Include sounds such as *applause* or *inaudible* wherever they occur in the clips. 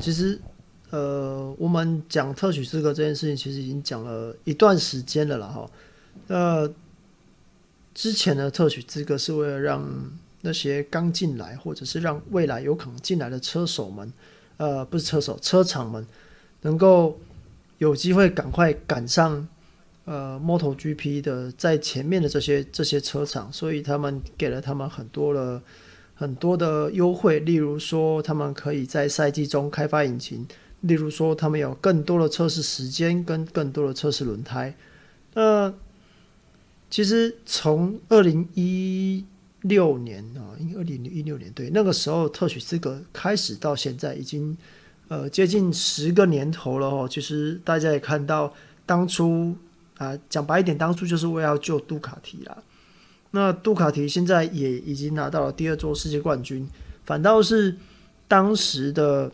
其实，呃，我们讲特许资格这件事情，其实已经讲了一段时间了啦哈。呃，之前的特许资格是为了让那些刚进来，或者是让未来有可能进来的车手们，呃，不是车手，车厂们，能够有机会赶快赶上，呃，MotoGP 的在前面的这些这些车厂，所以他们给了他们很多的。很多的优惠，例如说他们可以在赛季中开发引擎，例如说他们有更多的测试时间跟更多的测试轮胎。那其实从二零一六年啊，应该二零一六年对，那个时候特许资格开始到现在已经呃接近十个年头了哦。其实大家也看到，当初啊讲白一点，当初就是为了救杜卡迪啦。那杜卡迪现在也已经拿到了第二座世界冠军，反倒是当时的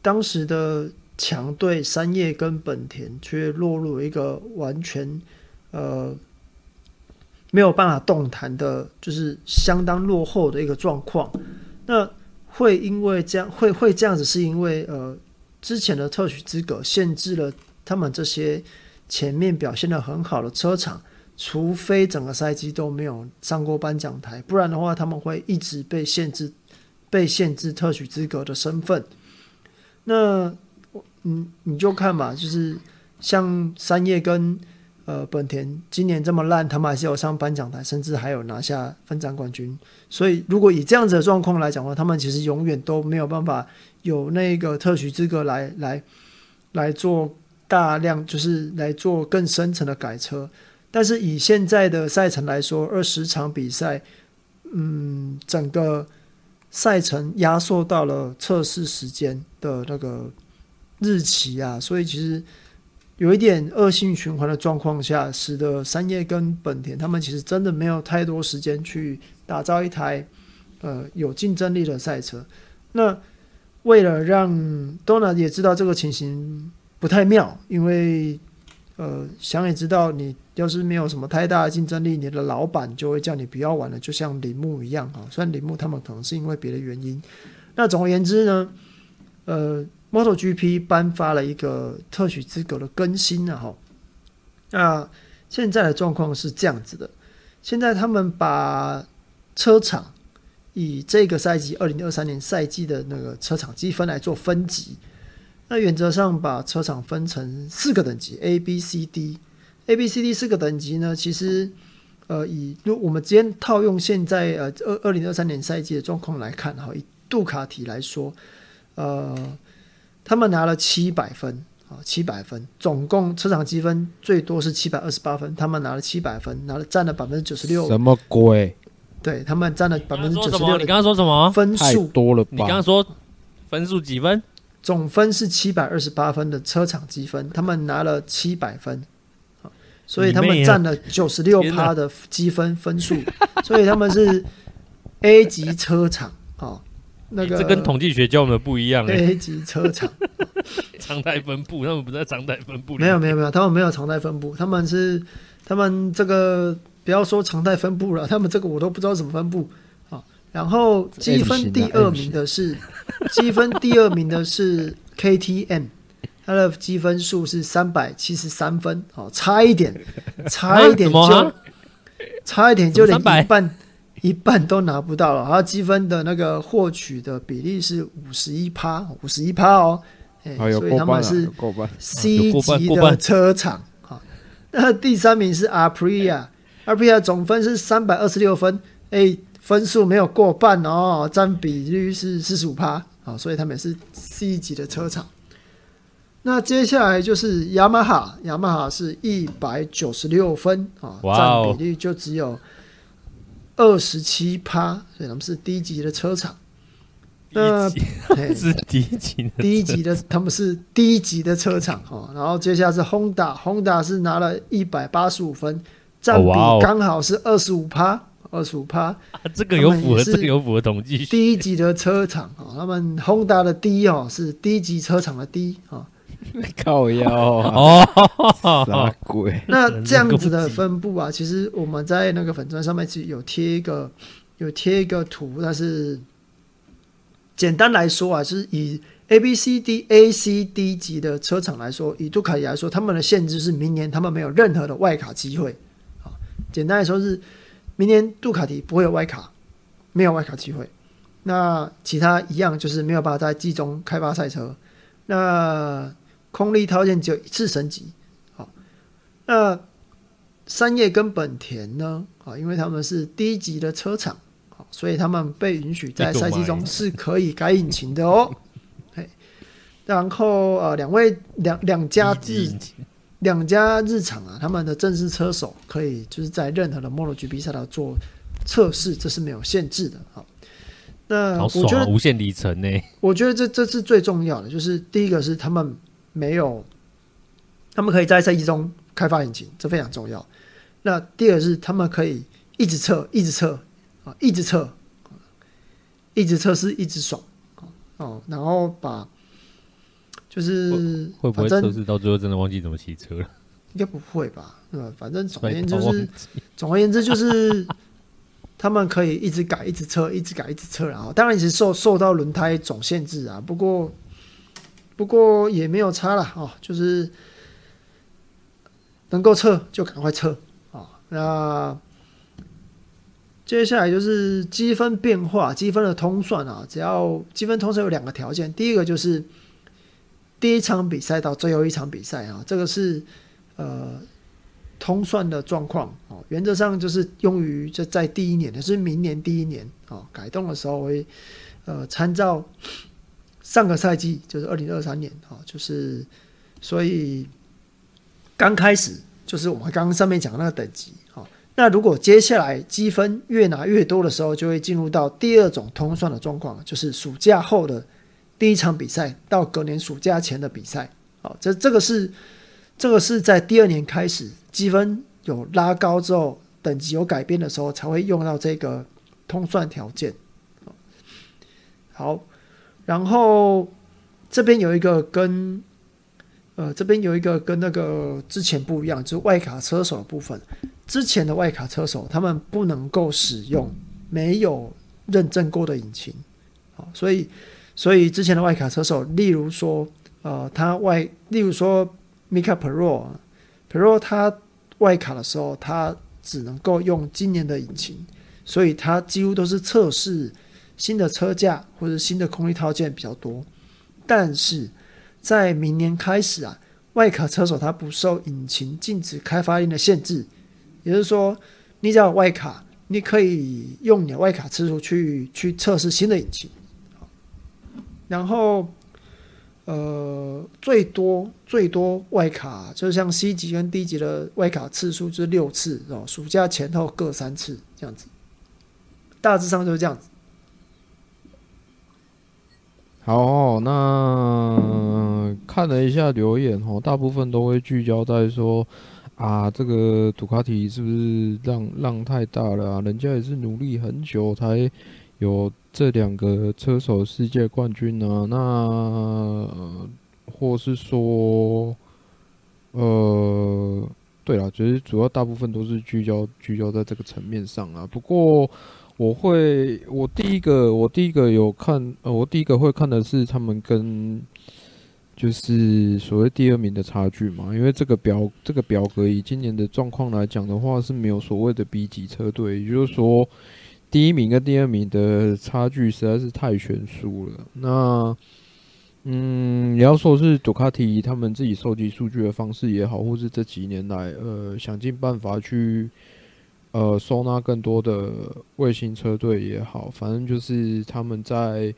当时的强队三叶跟本田却落入一个完全呃没有办法动弹的，就是相当落后的一个状况。那会因为这样会会这样子，是因为呃之前的特许资格限制了他们这些前面表现的很好的车厂。除非整个赛季都没有上过颁奖台，不然的话，他们会一直被限制，被限制特许资格的身份。那，嗯，你就看嘛，就是像三叶跟呃本田今年这么烂，他们还是有上颁奖台，甚至还有拿下分站冠军。所以，如果以这样子的状况来讲的话，他们其实永远都没有办法有那个特许资格来来来做大量，就是来做更深层的改车。但是以现在的赛程来说，二十场比赛，嗯，整个赛程压缩到了测试时间的那个日期啊，所以其实有一点恶性循环的状况下，使得三叶跟本田他们其实真的没有太多时间去打造一台呃有竞争力的赛车。那为了让 Dorna 也知道这个情形不太妙，因为呃想也知道你。要是没有什么太大的竞争力，你的老板就会叫你不要玩了，就像铃木一样啊。虽然铃木他们可能是因为别的原因，那总而言之呢，呃，MotoGP 颁发了一个特许资格的更新了，哈。那现在的状况是这样子的，现在他们把车厂以这个赛季二零二三年赛季的那个车厂积分来做分级，那原则上把车厂分成四个等级 A、B、C、D。A、B、C、D 四个等级呢，其实，呃，以如我们今天套用现在呃二二零二三年赛季的状况来看哈，以杜卡提来说，呃，他们拿了七百分啊，七百分，总共车场积分最多是七百二十八分，他们拿了七百分，拿了占了百分之九十六。什么鬼？对，他们占了百分之九十六。你刚刚说什么？分数多了吧？你刚刚说分数几分？总分是七百二十八分的车场积分，他们拿了七百分。所以他们占了九十六趴的积分分数，所以他们是 A 级车厂哦。那个这跟统计学教我们的不一样。A 级车厂 *laughs* 常态分布，他们不在常态分布。没有没有没有，他们没有常态分布，他们是他们这个不要说常态分布了，他们这个我都不知道怎么分布啊。然后积分第二名的是积分第二名的是 KTM。他的积分数是三百七十三分，哦，差一点，差一点就，啊、差一点就连一半一半都拿不到了。他积分的那个获取的比例是五十一趴，五十一趴哦，哎，所以他们是 C 级的车厂。好，那第三名是 Aprilia，Aprilia 总分是三百二十六分，哎，分数没有过半哦，占比率是四十五趴，好，所以他们也是 C 级的车厂。那接下来就是雅马哈，雅马哈是一百九十六分啊，占比例就只有二十七趴，所以他们是低级的车厂。那 *laughs* 是第一集的第一集的他们是低级的车厂哦，然后接下来是 Honda，Honda 是拿了一百八十五分，占比刚好是二十五趴，二十五趴。啊这个有符合，这个有符合统计低级的车厂哦，他们 Honda 的 D 哦是低级车厂的 D 哦，*laughs* 靠腰啊，哦，啥鬼？那这样子的分布啊，其实我们在那个粉砖上面其实有贴一个有贴一个图，但是简单来说啊，就是以 A B C D A C D 级的车厂来说，以杜卡迪来说，他们的限制是明年他们没有任何的外卡机会啊。简单来说是明年杜卡迪不会有外卡，没有外卡机会。那其他一样就是没有办法在季中开发赛车。那空力套件只有一次升级。好那三叶跟本田呢？啊，因为他们是低级的车厂，好所以他们被允许在赛季中是可以改引擎的哦。*laughs* 嘿，然后呃，两位两两家日两家日厂啊，他们的正式车手可以就是在任何的 MotoGP 赛道做测试，这是没有限制的好。那好我觉得无限里程呢？我觉得这这是最重要的，就是第一个是他们没有，他们可以在赛季中。开发引擎，这非常重要。那第二是他们可以一直测，一直测啊，一直测，一直测试，一直爽哦。然后把就是会不会测试到最后真的忘记怎么骑车了？应该不会吧？嗯，反正总而言之就是，总而言之就是他们可以一直改，一直测，一直改，一直测。然后当然也是受受到轮胎总限制啊，不过不过也没有差了哦，就是。能够撤就赶快撤啊！那接下来就是积分变化，积分的通算啊，只要积分通算有两个条件，第一个就是第一场比赛到最后一场比赛啊，这个是呃通算的状况哦，原则上就是用于就在第一年，也是明年第一年啊改动的时候会呃参照上个赛季，就是二零二三年啊，就是所以。刚开始就是我们刚刚上面讲的那个等级，啊，那如果接下来积分越拿越多的时候，就会进入到第二种通算的状况，就是暑假后的第一场比赛到隔年暑假前的比赛，好，这这个是这个是在第二年开始积分有拉高之后，等级有改变的时候才会用到这个通算条件，好，然后这边有一个跟。呃，这边有一个跟那个之前不一样，就是外卡车手的部分。之前的外卡车手他们不能够使用没有认证过的引擎，好，所以所以之前的外卡车手，例如说，呃，他外，例如说，Mika Pero，Pero 他外卡的时候，他只能够用今年的引擎，所以他几乎都是测试新的车架或者新的空力套件比较多，但是。在明年开始啊，外卡车手他不受引擎禁止开发令的限制，也就是说，你只要有外卡，你可以用你的外卡次数去去测试新的引擎。然后，呃，最多最多外卡，就像 C 级跟 D 级的外卡次数是六次哦，暑假前后各三次这样子，大致上就是这样子。好、那看了一下留言哦，大部分都会聚焦在说啊，这个杜卡迪是不是浪浪太大了啊？人家也是努力很久才有这两个车手世界冠军呢、啊。那、或是说，呃，对了，其实主要大部分都是聚焦聚焦在这个层面上啊。不过。我会，我第一个，我第一个有看，呃，我第一个会看的是他们跟，就是所谓第二名的差距嘛，因为这个表，这个表格以今年的状况来讲的话，是没有所谓的 B 级车队，也就是说，第一名跟第二名的差距实在是太悬殊了。那，嗯，你要说是杜卡迪他们自己收集数据的方式也好，或是这几年来，呃，想尽办法去。呃，收纳更多的卫星车队也好，反正就是他们在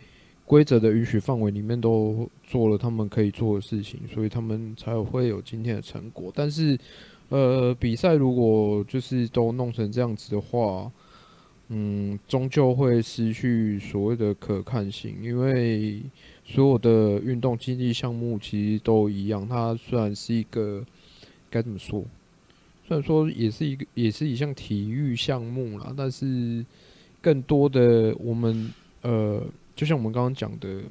规则的允许范围里面都做了他们可以做的事情，所以他们才会有今天的成果。但是，呃，比赛如果就是都弄成这样子的话，嗯，终究会失去所谓的可看性，因为所有的运动竞技项目其实都一样。它虽然是一个该怎么说，虽然说也是一个也是一项体育项目啦，但是更多的我们呃，就像我们刚刚讲的，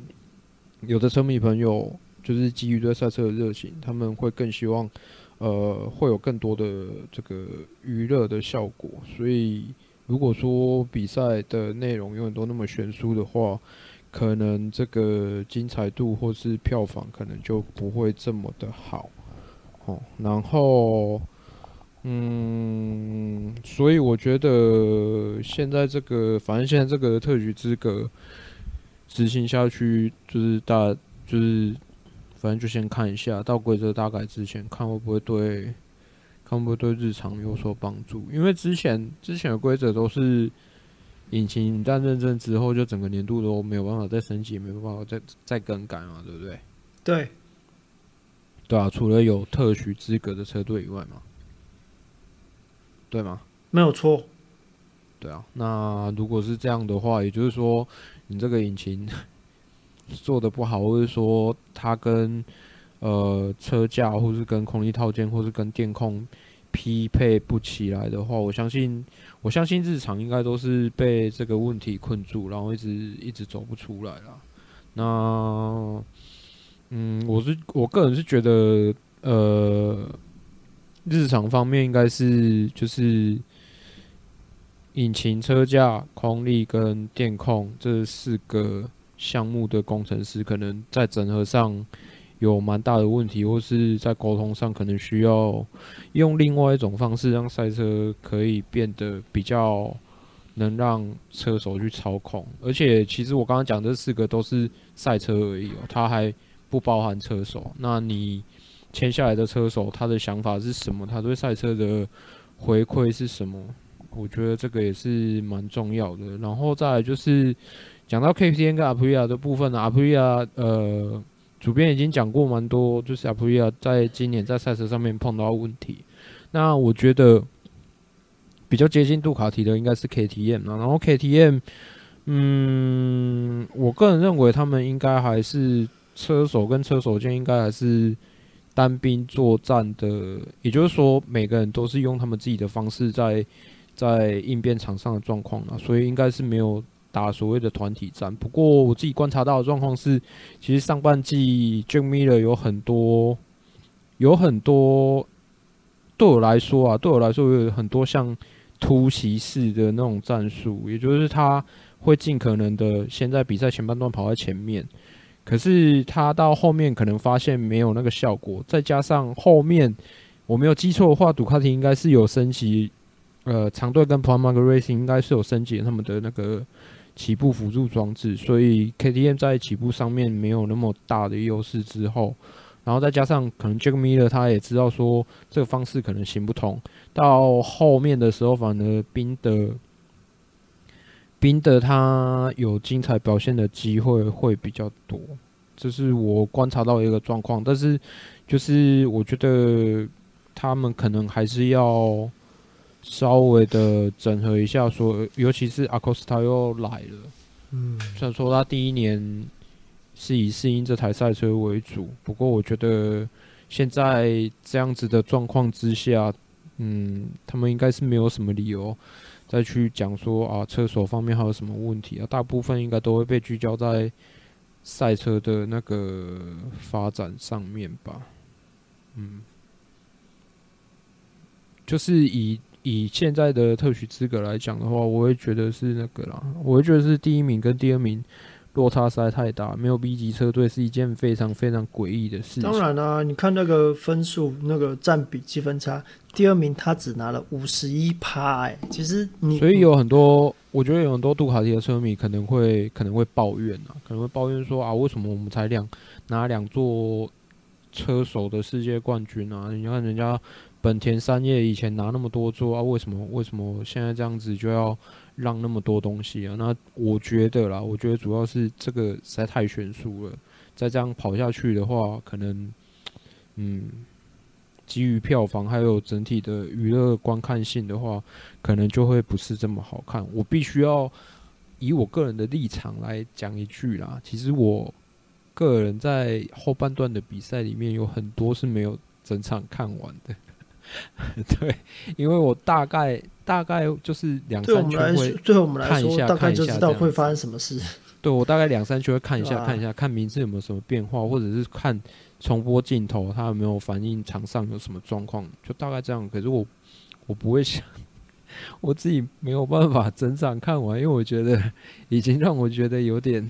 有的车迷朋友就是基于对赛车的热情，他们会更希望呃会有更多的这个娱乐的效果，所以。如果说比赛的内容永远都那么悬殊的话，可能这个精彩度或是票房可能就不会这么的好，哦。然后，嗯，所以我觉得现在这个，反正现在这个特许资格执行下去，就是大，就是反正就先看一下，到规则大改之前，看会不会对。看会不会对日常有所帮助，因为之前之前的规则都是引擎一旦认证之后，就整个年度都没有办法再升级，也没有办法再再更改嘛，对不对？对，对啊，除了有特许资格的车队以外嘛，对吗？没有错。对啊，那如果是这样的话，也就是说，你这个引擎 *laughs* 做的不好，或者说它跟呃，车架，或是跟空力套件，或是跟电控匹配不起来的话，我相信，我相信日常应该都是被这个问题困住，然后一直一直走不出来了。那，嗯，我是我个人是觉得，呃，日常方面应该是就是引擎、车架、空力跟电控这四个项目的工程师，可能在整合上。有蛮大的问题，或是在沟通上可能需要用另外一种方式，让赛车可以变得比较能让车手去操控。而且，其实我刚刚讲这四个都是赛车而已哦，它还不包含车手。那你签下来的车手，他的想法是什么？他对赛车的回馈是什么？我觉得这个也是蛮重要的。然后再就是讲到 KTM 跟 Aprilia 的部分呢，Aprilia 呃。主编已经讲过蛮多，就是 Aprilia 在今年在赛车上面碰到问题。那我觉得比较接近杜卡迪的应该是 KTM 啊，然后 KTM，嗯，我个人认为他们应该还是车手跟车手间应该还是单兵作战的，也就是说每个人都是用他们自己的方式在在应变场上的状况啊，所以应该是没有。打所谓的团体战，不过我自己观察到的状况是，其实上半季 Jack Miller 有很多，有很多，对我来说啊，对我来说有很多像突袭式的那种战术，也就是他会尽可能的先在比赛前半段跑在前面，可是他到后面可能发现没有那个效果，再加上后面我没有记错的话，杜卡迪应该是有升级，呃，长队跟 Pramac Racing 应该是有升级他们的那个。起步辅助装置，所以 KTM 在起步上面没有那么大的优势。之后，然后再加上可能 Jack Miller 他也知道说这个方式可能行不通，到后面的时候反而宾德宾德他有精彩表现的机会会比较多，这是我观察到一个状况。但是就是我觉得他们可能还是要。稍微的整合一下，说，尤其是阿科斯塔又来了，嗯，虽然说他第一年是以适应这台赛车为主，不过我觉得现在这样子的状况之下，嗯，他们应该是没有什么理由再去讲说啊，车手方面还有什么问题啊，大部分应该都会被聚焦在赛车的那个发展上面吧，嗯，就是以。以现在的特许资格来讲的话，我会觉得是那个啦，我会觉得是第一名跟第二名落差实在太大，没有 B 级车队是一件非常非常诡异的事情。当然啦、你看那个分数，那个占比积分差，第二名他只拿了五十一趴，哎，其实你所以有很多，我觉得有很多杜卡迪的车迷可能会可能会抱怨啊，可能会抱怨说啊，为什么我们才两拿两座车手的世界冠军啊？你看人家。本田三叶以前拿那么多座啊，为什么为什么现在这样子就要让那么多东西啊？那我觉得啦，我觉得主要是这个实在太悬殊了。再这样跑下去的话，可能，嗯，基于票房还有整体的娱乐观看性的话，可能就会不是这么好看。我必须要以我个人的立场来讲一句啦，其实我个人在后半段的比赛里面有很多是没有整场看完的。*laughs* 对，因为我大概大概就是两三圈会对我们来说，看一下，大概就知道会发生什么事。对，我大概两三圈会看一下，看一下，看名字有没有什么变化，或者是看重播镜头，它有没有反映场上有什么状况，就大概这样。可是我我不会想，*laughs* 我自己没有办法整场看完，因为我觉得已经让我觉得有点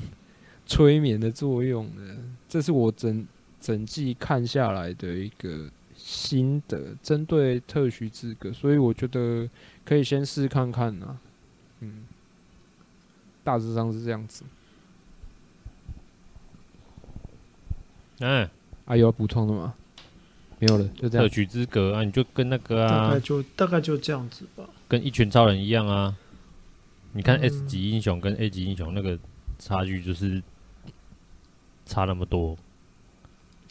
催眠的作用了。这是我整整季看下来的一个。心得针对特许资格，所以我觉得可以先试看看呐、啊。嗯，大致上是这样子。嗯，啊，有要补充的吗？没有了，就这样。特许资格啊，你就跟那个啊，大概就大概就这样子吧。跟一群超人一样啊。你看 S 级英雄跟 A 级英雄那个差距就是差那么多。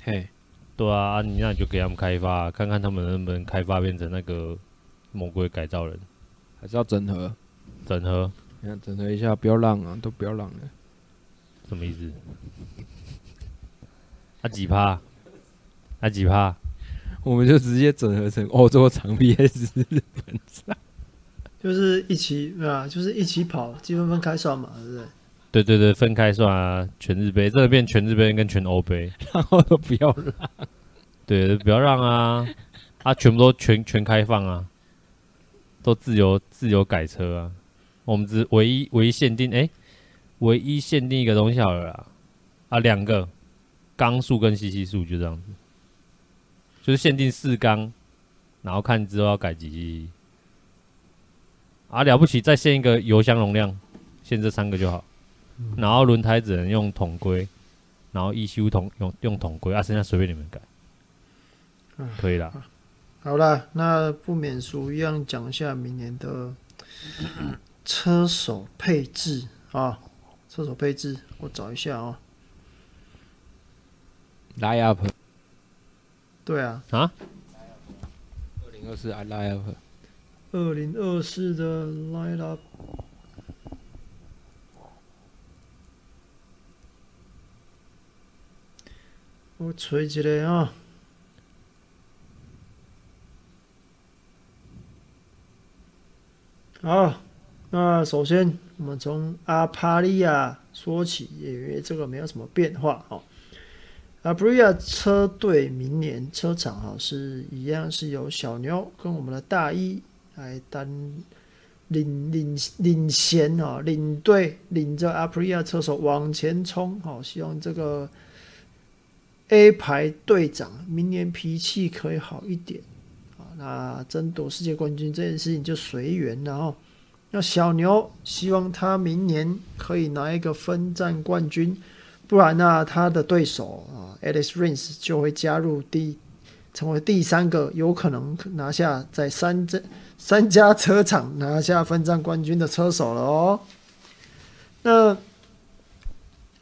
嘿。对啊，你那你就给他们开发，看看他们能不能开发变成那个魔鬼改造人，还是要整合？整合？你看整合一下，不要浪啊，都不要浪了。什么意思？啊几趴？啊几趴？我们就直接整合成欧洲场 VS 日本场，*laughs* 就是一起啊，就是一起跑，积分分开算嘛，对不对？对对对，分开算啊，全日杯这个变全日杯跟全欧杯，*laughs* 然后都不要让，对，不要让啊，啊，全部都全全开放啊，都自由自由改车啊，我们只唯一唯一限定，哎，唯一限定一个东西好了啦，啊，两个缸数跟吸气数就这样子，就是限定四缸，然后看之后要改几 cc，啊，了不起，再限一个油箱容量，限这三个就好。然后轮胎只能用桶规，然后 ECU 统用用桶规啊，剩下随便你们改，可以了。好了，那不免俗一样讲一下明年的车手配置啊，车手配置我找一下啊，Line up，对啊，啊，二零二四 Line up，二零二四的 Line up。我吹起来啊！好，那首先我们从阿帕利亚说起，因为这个没有什么变化哦。阿普利亚车队明年车厂哈是一样，是由小牛跟我们的大一来担领领领衔啊，领队领着阿普利亚车手往前冲，好，希望这个。A 排队长明年脾气可以好一点啊，那争夺世界冠军这件事情就随缘，了哦那小牛希望他明年可以拿一个分站冠军，不然那他的对手啊，Alex Rins 就会加入第成为第三个有可能拿下在三这三家车厂拿下分站冠军的车手了哦。那。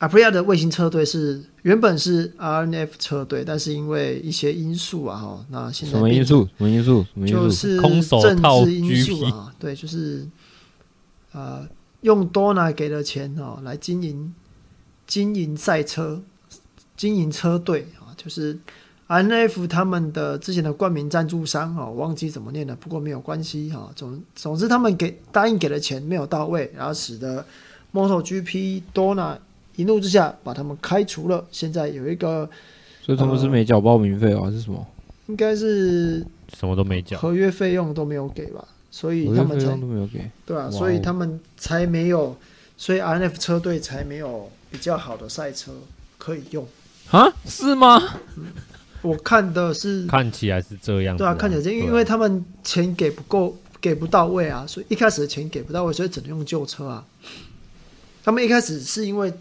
Aprilia 的卫星车队是原本是 RNF 车队，但是因为一些因素啊，哈，那现在什么因素？什么因素？就是政治因素啊，对，就是呃，用多拿给的钱哦来经营经营赛车、经营车队啊，就是 RNF 他们的之前的冠名赞助商啊，忘记怎么念了，不过没有关系哈。总总之，他们给答应给的钱没有到位，然后使得 MotoGP 多拿。一怒之下把他们开除了。现在有一个，所以他们是没缴报名费还是什么？应该是什么都没缴，合约费用都没有给吧？所以他们才都没有给，对啊，所以他们才没有，所以 RNF 车队才没有比较好的赛车可以用啊？是吗？我看的是看起来是这样，对啊，看起来是因为他们钱给不够，给不到位啊，所以一开始的钱给不到位，所以只能用旧车啊。他们一开始是因为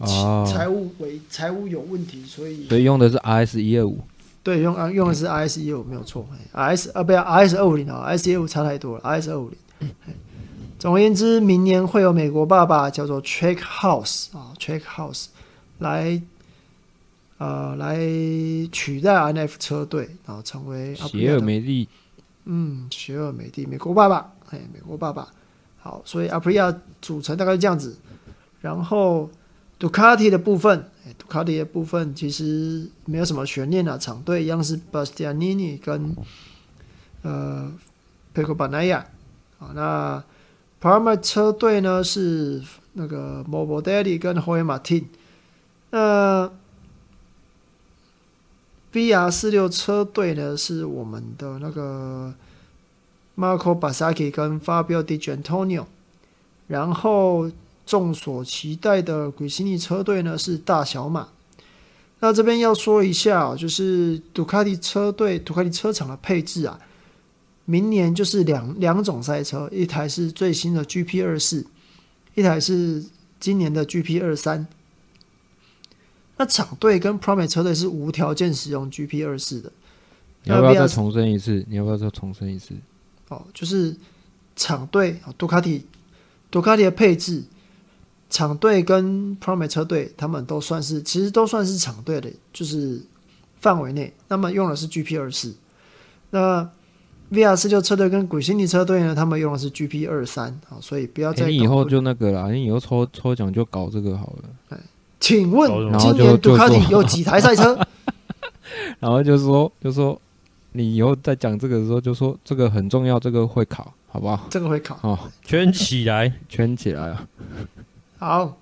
财务为财务有问题，所以所以用的是 RS 一二五，对，用啊用的是 RS 一二五没有错，RS 啊不要 RS 二五零啊，RS 一二五差太多了，RS 二五零。总而言之，明年会有美国爸爸叫做 Trackhouse 啊，Trackhouse 来呃来取代 INF 车队，然后成为邪恶美丽。嗯，邪恶美帝，美国爸爸，哎，美国爸爸。好，所以 Aprilia 组成大概是这样子。然后杜卡迪的部分，杜卡迪的部分其实没有什么悬念啊，厂队一样是 Bastianini 跟呃 Pecco Bagnaia 啊。那 Pramac 车队呢是那个 Mobile Daddy 跟 Hoy Martin。那 VR 四六车队呢是我们的那个 Marco Bezzecchi 跟 Fabio Di Giannantonio。然后。众所期待的 Gresini 车队呢是大小马。那这边要说一下，就是杜卡迪车队、杜卡迪车厂的配置啊，明年就是两两种赛车，一台是最新的 GP 二四，一台是今年的 GP 二三。那厂队跟 Pramac 车队是无条件使用 GP 二四的。你要不要再重申一次？你要不要再重申一次？哦，就是厂队杜卡迪，杜卡迪的配置。厂队跟 Pramac 车队，他们都算是，其实都算是厂队的，就是范围内。那么用的是 GP 二四。那 VR 四六车队跟 Gresini 车队呢，他们用的是 GP 二三。啊，所以不要再。你以后就那个啦，你以后抽抽奖就搞这个好了。请问今年杜卡迪有几台赛车？*laughs* 然后就说，就说你以后在讲这个的时候，就说这个很重要，这个会考，好不好？这个会考哦，圈起来，圈起来啊！*laughs* 好，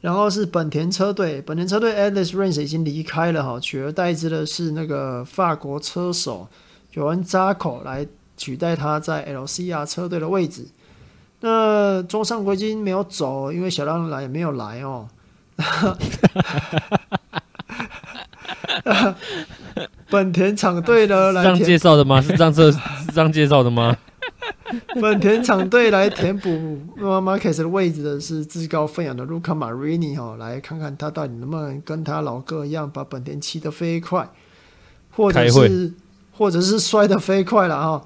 然后是本田车队，本田车队 Alex Rins 已经离开了哈，取而代之的是那个法国车手 Johann Zarco 来取代他在 LCR 车队的位置。那中上国金没有走，因为小浪来也没有来哦。*laughs* 本田厂队呢？来这样介绍的吗？是这样这是这样介绍的吗？本田厂队来填补 Marquez 的位置的是自告奋勇的 Luca Marini 哈，来看看他到底能不能跟他老哥一样把本田骑得飞快，或者是或者是摔得飞快了哈。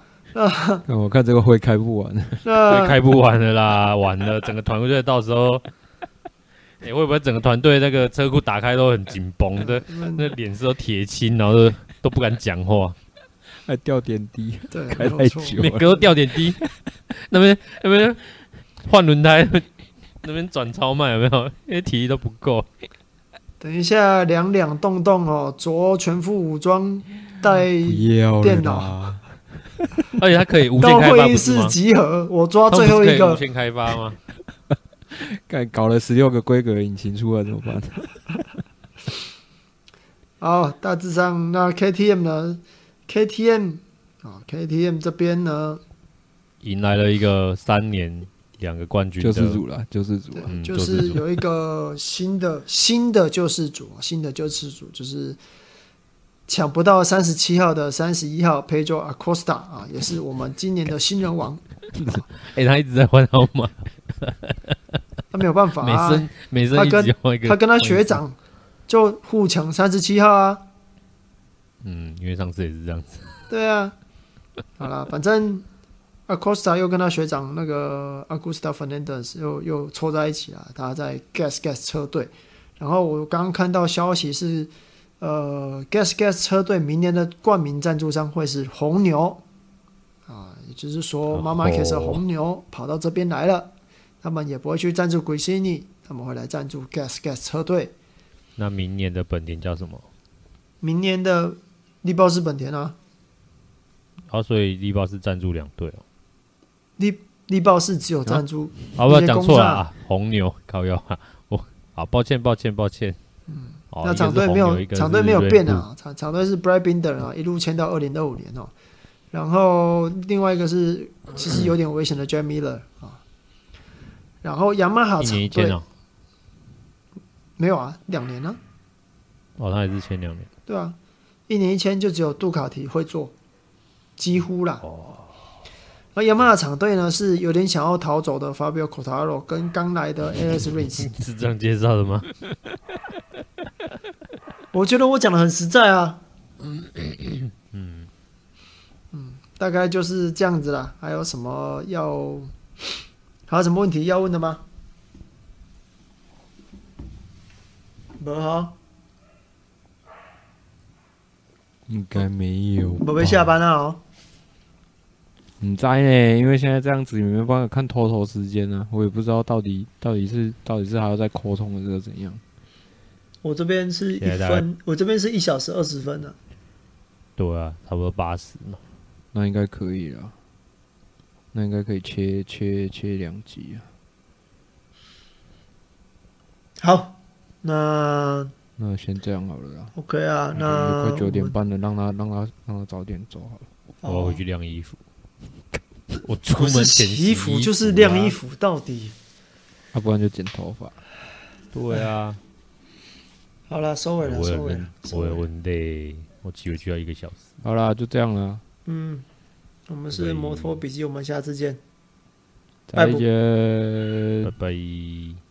那 *laughs* 我看这个会开不完，*laughs* 会开不完的啦，完了，整个团队到时候，你、欸、会不会整个团队那个车库打开都很紧绷 *laughs* 的，那脸色都铁青，然后都，都不敢讲话。还掉点滴，对，开太久，每个都掉点滴。那边那边换轮胎，那边转超慢，有没有？因为体力都不够。等一下，两两动动哦，着全副武装，带电脑，而且它可以无限开发，到会议室集合。我抓最后一个，无限开发吗？*laughs* 干搞了十六个规格引擎出来怎么办？*laughs* 好，大致上那 KTM 呢？KTM 啊，KTM 这边呢，迎来了一个三年两个冠军救世主了，救世主，嗯，就是有一个新的新的救世主，新的救世主就是抢不到三十七号的三十一号 Pedro Acosta 啊，也是我们今年的新人王。哎、欸，他一直在换号码，*laughs* 他没有办法啊，每生每生他跟他跟他学长就互抢三十七号啊。嗯，因为上次也是这样子。对啊，好了，反正 Acosta 又跟他学长那个 Augusto Fernandez 又又凑在一起了，他在 Gas Gas 车队。然后我刚刚看到消息是，呃，Gas Gas 车队明年的冠名赞助商会是红牛啊，也就是说，妈妈开着红牛跑到这边来了，他们也不会去赞助 Gresini，他们会来赞助 Gas Gas 车队。那明年的本田叫什么？明年的。力豹是本田啊，好、啊，所以力豹是赞助两队哦。力力豹是只有赞助，好、啊，不要讲错了啊，红牛靠腰啊，我好抱歉，抱歉，抱歉。嗯，哦、那场队没有场队没有变啊，场场队是 Brad Binder 啊，一路签到二零二五年哦。然后另外一个是其实有点危险的 Jack Miller 啊。然后雅马哈厂队、哦、没有啊，两年呢、啊。哦，他也是签两年。对啊。一年一签就只有杜卡提会做，几乎啦。而雅马哈厂队呢，是有点想要逃走的 Fabio Quartararo 跟刚来的 Alex Rins。*laughs* 是这样介绍的吗？*laughs* 我觉得我讲的很实在啊。嗯嗯嗯，大概就是这样子啦。还有什么要？还有什么问题要问的吗？没好。应该没有。宝贝下班了哦。你在呢？因为现在这样子，你没办法看 total 时间呢、啊。我也不知道到底到底是到底是还要再扩充的这个怎样。我这边是一分，我这边是一小时二十分呢、啊。对啊，差不多八十嘛，那应该可以了。那应该可以切切切两集啊。好，那那先这样好了啦。OK 啊，那快九点半了，让他让他让他早点走好了。我要回去晾衣服。*laughs* 我出门前洗衣服就是晾衣服，到底？要不然就剪头发。对啊。*laughs* 好了，收尾了，收尾了。我有问题，我骑回去要一个小时。好啦，就这样了。嗯，我们是摩托笔记，我们下次见。再见，拜拜。